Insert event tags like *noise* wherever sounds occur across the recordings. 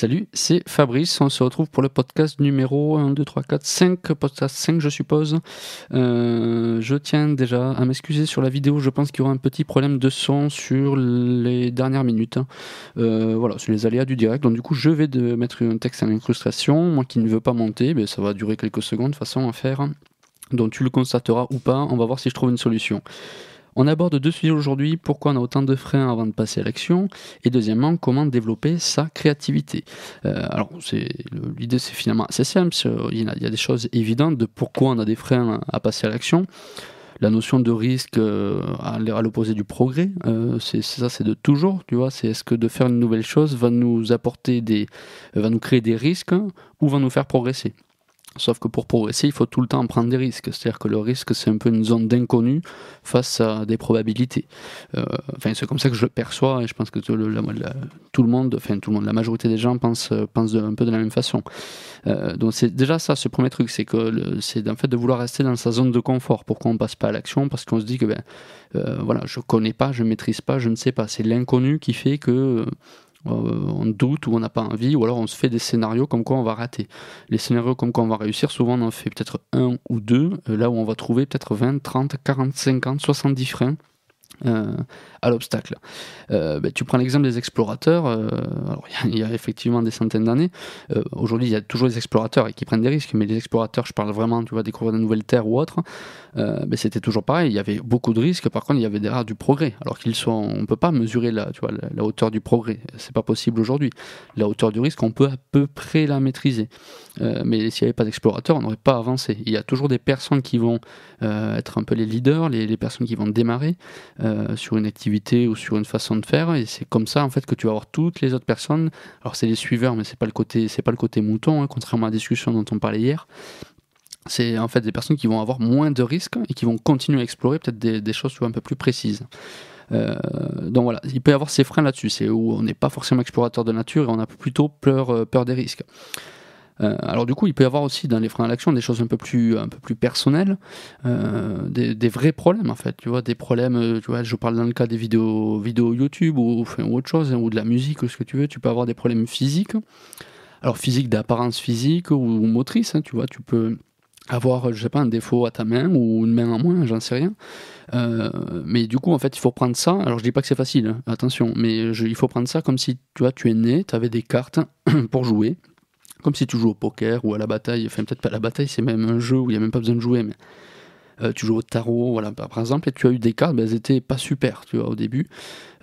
Salut, c'est Fabrice. On se retrouve pour le podcast numéro 1, 2, 3, 4, 5, podcast 5, je suppose. Euh, je tiens déjà à m'excuser sur la vidéo. Je pense qu'il y aura un petit problème de son sur les dernières minutes. Hein. Euh, voilà, sur les aléas du direct. Donc, du coup, je vais mettre un texte en incrustation. Moi qui ne veux pas monter, mais ça va durer quelques secondes de façon à faire. Donc, tu le constateras ou pas. On va voir si je trouve une solution. On aborde deux sujets aujourd'hui, pourquoi on a autant de freins avant de passer à l'action, et deuxièmement, comment développer sa créativité? Euh, alors, l'idée c'est finalement assez simple, il y, a, des choses évidentes de pourquoi on a des freins à passer à l'action. La notion de risque euh, à l'opposé du progrès, euh, c'est ça, c'est de toujours, tu vois. C'est est-ce que de faire une nouvelle chose va nous apporter des, va nous créer des risques ou va nous faire progresser? Sauf que pour progresser, il faut tout le temps prendre des risques. C'est-à-dire que le risque, c'est un peu une zone d'inconnu face à des probabilités. Euh, enfin, c'est comme ça que je le perçois et je pense que tout le, monde, enfin tout le monde, la majorité des gens pensent, pensent un peu de la même façon. Euh, donc c'est déjà ça, ce premier truc, c'est que c'est en fait de vouloir rester dans sa zone de confort. Pourquoi on passe pas à l'action? Parce qu'on se dit que ben euh, voilà, je connais pas, je maîtrise pas, je ne sais pas. C'est l'inconnu qui fait que on doute ou on n'a pas envie, ou alors on se fait des scénarios comme quoi on va rater. Les scénarios comme quoi on va réussir, souvent on en fait peut-être un ou deux, euh, là où on va trouver peut-être 20, 30, 40, 50, 70 freins euh, à l'obstacle. Euh, ben, tu prends l'exemple des explorateurs, euh, il y, a effectivement des centaines d'années, aujourd'hui il y a toujours des explorateurs qui prennent des risques, mais les explorateurs, je parle vraiment, tu vas découvrir de nouvelles terres ou autres, ben, c'était toujours pareil, il y avait beaucoup de risques, par contre il y avait derrière du progrès, alors qu'ils sont, on ne peut pas mesurer la, tu vois, la, hauteur du progrès, c'est pas possible aujourd'hui. La hauteur du risque, on peut à peu près la maîtriser, mais s'il n'y avait pas d'explorateurs, on n'aurait pas avancé. Il y a toujours des personnes qui vont être un peu les leaders, les, personnes qui vont démarrer, sur une activité ou sur une façon de faire. Et c'est comme ça en fait que tu vas avoir toutes les autres personnes. Alors c'est les suiveurs mais c'est pas le côté c'est pas le côté mouton hein, contrairement à la discussion dont on parlait hier. C'est en fait des personnes qui vont avoir moins de risques et qui vont continuer à explorer peut-être des, choses un peu plus précises. Euh, donc voilà, il peut y avoir ces freins là-dessus, c'est où on n'est pas forcément explorateur de nature et on a plutôt peur, euh, peur des risques. Euh, alors du coup, il peut y avoir aussi dans les freins à l'action des choses un peu plus, un peu plus personnelles, euh, des, vrais problèmes en fait. Tu vois, des problèmes. Euh, tu vois, je parle dans le cas des vidéos, vidéos YouTube ou, autre chose, hein, ou de la musique ou ce que tu veux. Tu peux avoir des problèmes physiques. Alors physique d'apparence physique ou, motrice. Hein, tu vois, tu peux avoir, je sais pas, un défaut à ta main ou une main en moins, j'en sais rien. mais du coup, en fait, il faut prendre ça. Alors, je dis pas que c'est facile, hein, attention, mais il faut prendre ça comme si tu vois, tu es né, tu avais des cartes *clears throat* pour jouer comme si tu joues au poker ou à la bataille, enfin peut-être pas à la bataille, c'est même un jeu où il n'y a même pas besoin de jouer, mais euh, tu joues au tarot, voilà, par exemple, et tu as eu des cartes, ben, elles étaient pas super, tu vois, au début.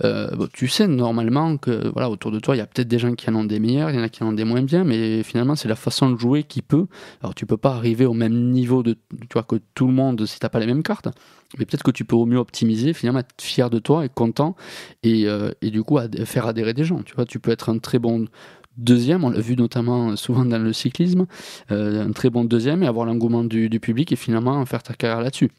Euh, tu sais normalement que, voilà, autour de toi, il y a peut-être des gens qui en ont des meilleurs, il y en a qui en ont des moins bien, mais finalement, c'est la façon de jouer qui peut. Alors, tu peux pas arriver au même niveau de, tu que tout le monde si t'as pas les mêmes cartes, mais peut-être que tu peux au mieux optimiser, finalement, être fier de toi, et content, et, euh, et du coup, faire adhérer des gens, tu vois, tu peux être un très bon deuxième, on l'a vu notamment souvent dans le cyclisme, euh, un très bon deuxième et avoir l'engouement du, public et finalement faire ta carrière là-dessus.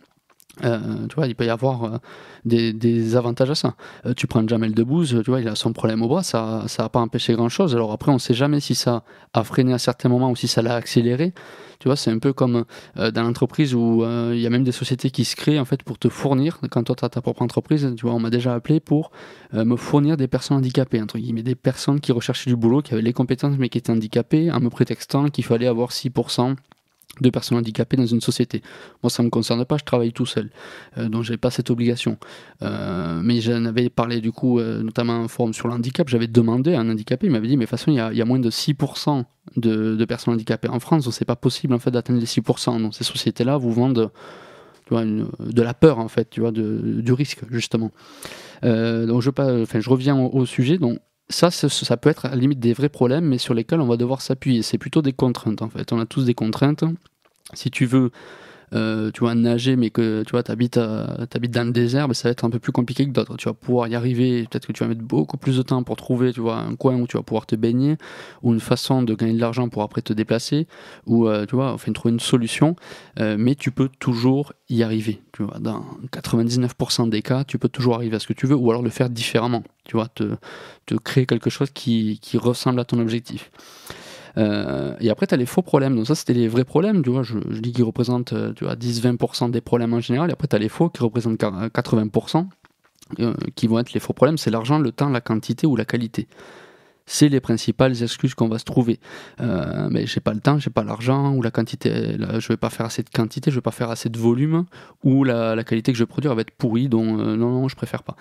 Euh, tu vois, il peut y avoir euh, des, avantages à ça. tu prends Jamel Debbouze, tu vois, il a son problème au bras, ça n'a pas empêché grand-chose. Alors après, on ne sait jamais si ça a freiné à certains moments ou si ça l'a accéléré. Tu vois, c'est un peu comme euh, dans l'entreprise où euh, il y a même des sociétés qui se créent en fait pour te fournir. Quand toi, tu as ta propre entreprise, tu vois, on m'a déjà appelé pour euh, me fournir des personnes handicapées, entre guillemets, des personnes qui recherchaient du boulot, qui avaient les compétences mais qui étaient handicapées, en me prétextant qu'il fallait avoir 6% de personnes handicapées dans une société. Moi, ça ne me concerne pas, je travaille tout seul, euh, donc je n'ai pas cette obligation. Euh, mais j'en avais parlé du coup, euh, notamment un forum sur le handicap, j'avais demandé à un handicapé, il m'avait dit, mais de toute façon, il y a, moins de 6% de, personnes handicapées en France, donc c'est pas possible en fait d'atteindre les 6%. Donc ces sociétés-là vous vendent de la peur en fait, tu vois, du risque justement. donc je, enfin, je reviens au, au sujet, donc ça, ça peut être à la limite des vrais problèmes, mais sur lesquels on va devoir s'appuyer. C'est plutôt des contraintes en fait. On a tous des contraintes. Si tu veux euh, tu vois, nager, mais que tu vois, habites, habites dans le désert, ben, ça va être un peu plus compliqué que d'autres. Tu vas pouvoir y arriver, peut-être que tu vas mettre beaucoup plus de temps pour trouver, tu vois, un coin où tu vas pouvoir te baigner, ou une façon de gagner de l'argent pour après te déplacer, ou euh, tu vois, enfin, trouver une solution, euh, mais tu peux toujours y arriver. Tu vois, dans 99% des cas, tu peux toujours arriver à ce que tu veux, ou alors le faire différemment. Tu vois, te, te créer quelque chose qui, qui ressemble à ton objectif. Euh, et après, tu as les faux problèmes. Donc ça, c'était les vrais problèmes, tu vois. Je, dis qu'ils représentent, euh, tu vois, 10-20% des problèmes en général. Et après, tu as les faux qui représentent 80%, euh, qui vont être les faux problèmes. C'est l'argent, le temps, la quantité ou la qualité. C'est les principales excuses qu'on va se trouver. Euh, mais j'ai pas le temps, j'ai pas l'argent, ou la quantité, je vais pas faire assez de quantité, je vais pas faire assez de volume, ou la, qualité que je vais produire va être pourrie, donc euh, non, non, je préfère pas.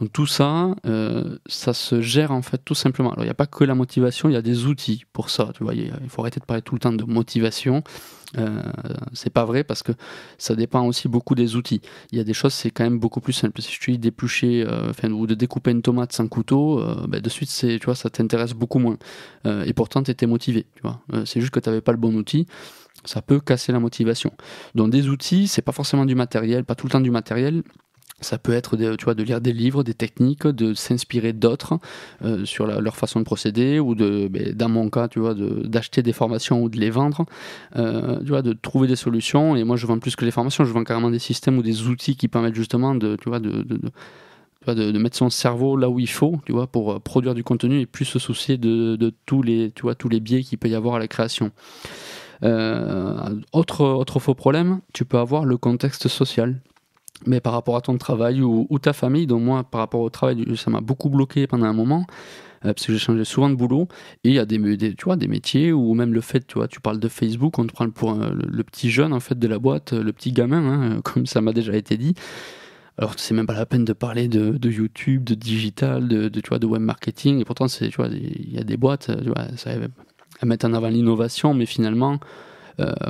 Donc tout ça, euh, ça se gère en fait tout simplement. Alors il n'y a pas que la motivation, il y a des outils pour ça. Tu vois, il faut arrêter de parler tout le temps de motivation. Euh, c'est pas vrai parce que ça dépend aussi beaucoup des outils. Il y a des choses, c'est quand même beaucoup plus simple. Si je te dis d'éplucher euh, ou de découper une tomate sans couteau, euh, ben, de suite, tu vois, ça t'intéresse beaucoup moins. et pourtant, tu étais motivé. C'est juste que tu n'avais pas le bon outil ça peut casser la motivation. Donc des outils, c'est pas forcément du matériel, pas tout le temps du matériel, ça peut être de, lire des livres, des techniques, de s'inspirer d'autres euh, sur leur façon de procéder, ou ben, dans mon cas, d'acheter des formations ou de les vendre, euh, de trouver des solutions. Et moi, je vends plus que les formations, je vends carrément des systèmes ou des outils qui permettent justement de, mettre son cerveau là où il faut, pour euh, produire du contenu et plus se soucier de, tous les, biais qu'il peut y avoir à la création. autre faux problème, tu peux avoir le contexte social mais par rapport à ton travail ou, ta famille, donc moi par rapport au travail, ça m'a beaucoup bloqué pendant un moment. Euh, parce que j'ai changé souvent de boulot et il y a des, tu vois, des métiers où même le fait, tu vois, tu parles de Facebook, on te prend pour le, petit jeune en fait de la boîte, le petit gamin, hein, *laughs* comme ça m'a déjà été dit. Alors c'est même pas la peine de parler de, YouTube, de digital, de, tu vois, de web marketing. Et pourtant il y a des boîtes, tu vois, ça, elles mettent en avant l'innovation, mais finalement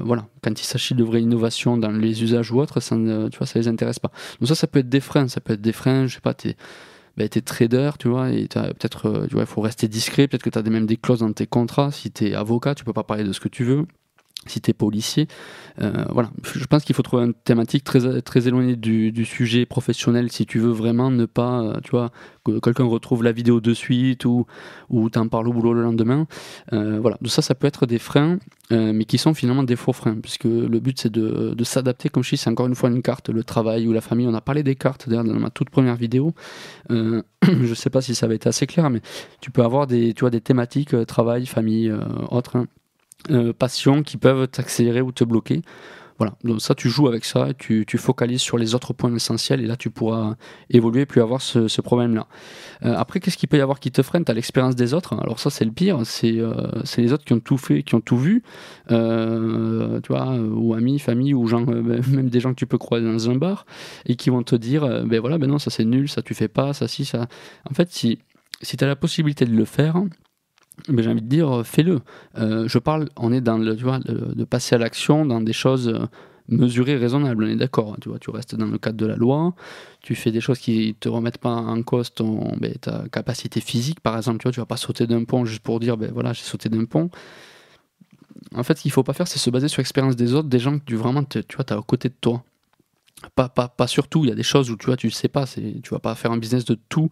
voilà, quand il s'agit de vraie innovation dans les usages ou autres, ça ne, les intéresse pas. Donc ça, ça peut être des freins, ça peut être des freins, je sais pas, t'es ben, trader, tu vois, et peut-être, euh, tu il faut rester discret, peut-être que tu as même des clauses dans tes contrats, si tu es avocat, tu peux pas parler de ce que tu veux si tu es policier. Euh, voilà, je pense qu'il faut trouver une thématique très, très éloignée du, sujet professionnel si tu veux vraiment ne pas, euh, tu vois, que quelqu'un retrouve la vidéo de suite ou, ou t'en parles au boulot le lendemain. Euh, voilà, donc ça, ça peut être des freins, mais qui sont finalement des faux freins, puisque le but c'est de, de s'adapter, comme je dis, c'est encore une fois une carte, le travail ou la famille. On a parlé des cartes d'ailleurs dans ma toute première vidéo. *clears throat* je sais pas si ça avait été assez clair, mais tu peux avoir des, tu vois, des thématiques, travail, famille, autres. Hein. Euh, passions qui peuvent t'accélérer ou te bloquer. Voilà, donc ça tu joues avec ça, tu, tu focalises sur les autres points essentiels et là tu pourras évoluer plus avoir ce, problème-là. Euh, après, qu'est-ce qu'il peut y avoir qui te freine? Tu as l'expérience des autres, alors ça c'est le pire, c'est euh, les autres qui ont tout fait, qui ont tout vu, tu vois, ou amis, famille, ou gens, *laughs* même des gens que tu peux croiser dans un bar et qui vont te dire, ben voilà, ben non, ça c'est nul, ça tu fais pas, ça si, ça. En fait, si, si tu as la possibilité de le faire, mais j'ai envie de dire, fais-le. Euh, je parle, on est dans le, tu vois, de, passer à l'action dans des choses euh, mesurées, raisonnables, on est d'accord. Tu vois, tu restes dans le cadre de la loi, tu fais des choses qui te remettent pas en cause ton, ben, ta capacité physique, par exemple. Tu vois, tu vas pas sauter d'un pont juste pour dire, ben voilà, j'ai sauté d'un pont. En fait, ce qu'il faut pas faire, c'est se baser sur l'expérience des autres, des gens que tu vraiment, tu vois, as à côté de toi. Pas, pas, pas sur tout, il y a des choses où tu vois, tu sais pas, tu vas pas faire un business de tout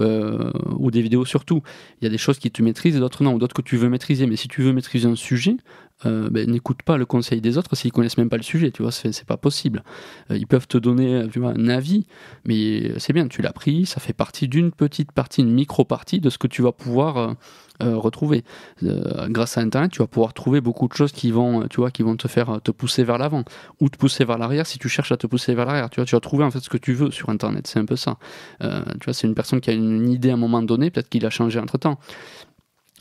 euh, ou des vidéos sur tout. Il y a des choses qui tu maîtrises et d'autres non, ou d'autres que tu veux maîtriser. Mais si tu veux maîtriser un sujet, euh, ben, n'écoute pas le conseil des autres s'ils connaissent même pas le sujet, tu vois, c'est pas possible. Euh, ils peuvent te donner tu vois, un avis, mais c'est bien, tu l'as pris, ça fait partie d'une petite partie, une micro-partie de ce que tu vas pouvoir euh, retrouver. grâce à Internet, tu vas pouvoir trouver beaucoup de choses qui vont, tu vois, qui vont te faire te pousser vers l'avant ou te pousser vers l'arrière si tu cherches à te pousser vers l'arrière. Tu vois, tu vas trouver en fait ce que tu veux sur Internet, c'est un peu ça. tu vois, c'est une personne qui a une idée à un moment donné, peut-être qu'il a changé entre temps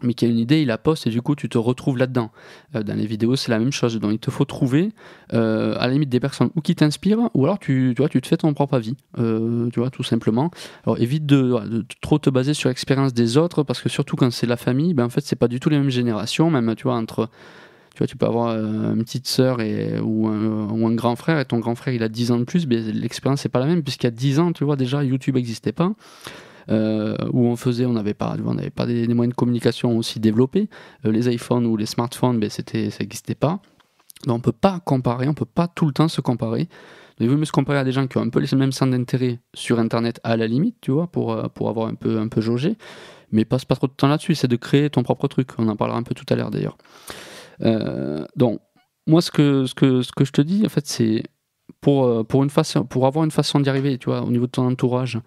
mais qui a une idée, il la poste et du coup tu te retrouves là-dedans. Euh, dans les vidéos, c'est la même chose. Donc il te faut trouver euh, à la limite des personnes ou qui t'inspirent ou alors tu, tu, te fais ton propre avis, euh, tu vois, tout simplement. Alors évite de, trop te baser sur l'expérience des autres parce que surtout quand c'est la famille, ben, en fait c'est pas du tout les mêmes générations, même tu vois, entre. Tu vois, tu peux avoir une petite sœur et, ou, un, grand frère et ton grand frère il a 10 ans de plus, mais l'expérience c'est pas la même puisqu'il y a 10 ans, tu vois, déjà YouTube n'existait pas. Euh, où on faisait, on n'avait pas, on n'avait pas des, moyens de communication aussi développés. Euh, les iPhones ou les smartphones, ben, c'était, ça n'existait pas. Donc on peut pas comparer, on peut pas tout le temps se comparer. il vaut mieux se comparer à des gens qui ont un peu les mêmes centres d'intérêt sur Internet à la limite, tu vois, pour, euh, pour avoir un peu, un peu jaugé. Mais passe pas trop de temps là-dessus, c'est de créer ton propre truc. On en parlera un peu tout à l'heure d'ailleurs. donc, moi, ce que, ce, que, ce que je te dis, en fait, c'est pour, pour, une façon, pour avoir une façon d'y arriver, tu vois, au niveau de ton entourage,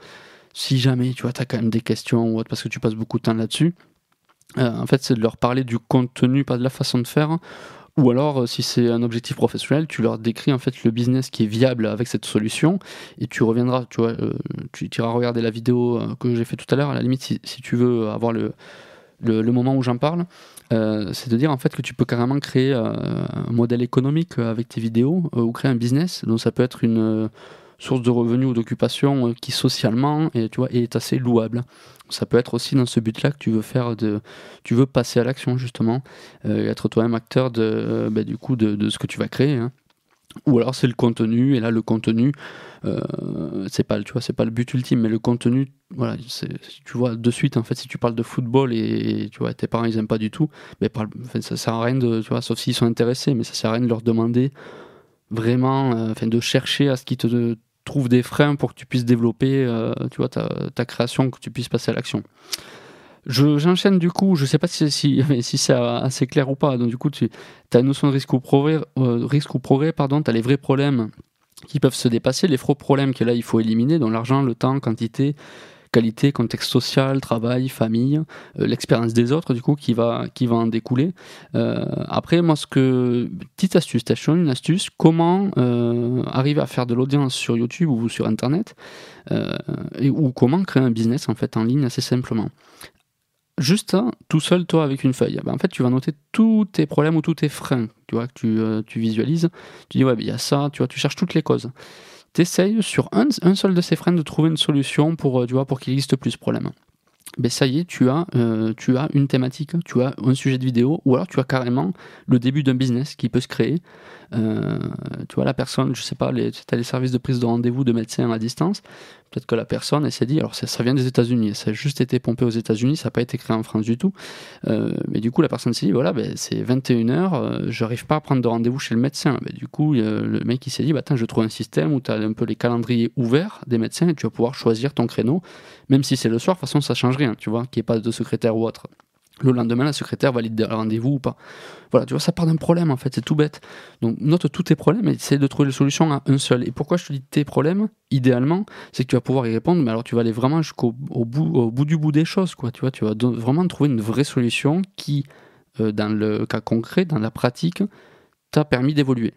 si jamais tu vois, as quand même des questions ou autre, parce que tu passes beaucoup de temps là-dessus, euh, en fait, c'est de leur parler du contenu, pas de la façon de faire. Ou alors, euh, si c'est un objectif professionnel, tu leur décris en fait le business qui est viable avec cette solution et tu reviendras, tu vois, euh, tu iras regarder la vidéo que j'ai fait tout à l'heure. À la limite, si, tu veux avoir le, le, moment où j'en parle, c'est de dire en fait que tu peux carrément créer un modèle économique avec tes vidéos ou créer un business. Donc ça peut être une source de revenus ou d'occupation qui socialement est, tu vois, est assez louable. Ça peut être aussi dans ce but-là que tu veux faire de, tu veux passer à l'action justement, et être toi-même acteur de, bah, du coup de, ce que tu vas créer. Hein. Ou alors c'est le contenu, et là le contenu, euh, c'est pas, tu vois, c'est pas le but ultime, mais le contenu, voilà, tu vois de suite en fait, si tu parles de football et tu vois tes parents ils aiment pas du tout, mais ça sert à rien de, tu vois, sauf s'ils sont intéressés, mais ça sert à rien de leur demander vraiment, euh, enfin de chercher à ce qu'ils te trouvent des freins pour que tu puisses développer, euh, tu vois, ta, création, que tu puisses passer à l'action. J'enchaîne du coup, je sais pas si, *laughs* si, c'est assez clair ou pas. Donc du coup, tu as une notion de risque ou progrès, euh, risque ou progrès pardon, tu as les vrais problèmes qui peuvent se dépasser, les faux problèmes que là il faut éliminer, donc l'argent, le temps, quantité, contexte social, travail, famille, euh, l'expérience des autres du coup qui va, qui va en découler. Euh, après, moi, ce que petite astuce, t'as une astuce, comment arriver à faire de l'audience sur YouTube ou sur Internet, et, ou comment créer un business en fait en ligne assez simplement juste tout seul, toi, avec une feuille, ben, en fait, tu vas noter tous tes problèmes ou tous tes freins, tu vois, que tu, euh, tu visualises. Tu dis, ouais, ben, il y a ça, tu vois, tu cherches toutes les causes. Tu essayes sur un, seul de ces freins de trouver une solution pour, euh, pour qu'il existe plus de problèmes. Ben ça y est, tu as, euh, tu as une thématique, tu as un sujet de vidéo, ou alors tu as carrément le début d'un business qui peut se créer. Euh, tu vois, la personne, je sais pas, tu as les services de prise de rendez-vous de médecins à distance, peut-être que la personne, s'est dit, alors ça, vient des États-Unis, ça a juste été pompé aux États-Unis, ça n'a pas été créé en France du tout. Euh, mais du coup, la personne s'est dit, voilà, ben, c'est 21h, je n'arrive pas à prendre de rendez-vous chez le médecin. Ben, du coup, le mec, il s'est dit, bah, je trouve un système où tu as un peu les calendriers ouverts des médecins et tu vas pouvoir choisir ton créneau même si c'est le soir, de toute façon, ça change rien, tu vois, qu'il n'y ait pas de secrétaire ou autre. Le lendemain, la secrétaire valide le rendez-vous ou pas. Voilà, tu vois, ça part d'un problème en fait, c'est tout bête. Donc note tous tes problèmes et essaie de trouver la solution à un seul. Et pourquoi je te dis tes problèmes Idéalement, c'est que tu vas pouvoir y répondre, mais alors tu vas aller vraiment jusqu'au bout, au bout du bout des choses, quoi. Tu vois, tu vas vraiment trouver une vraie solution qui, euh, dans le cas concret, dans la pratique, t'a permis d'évoluer.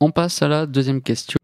On passe à la deuxième question.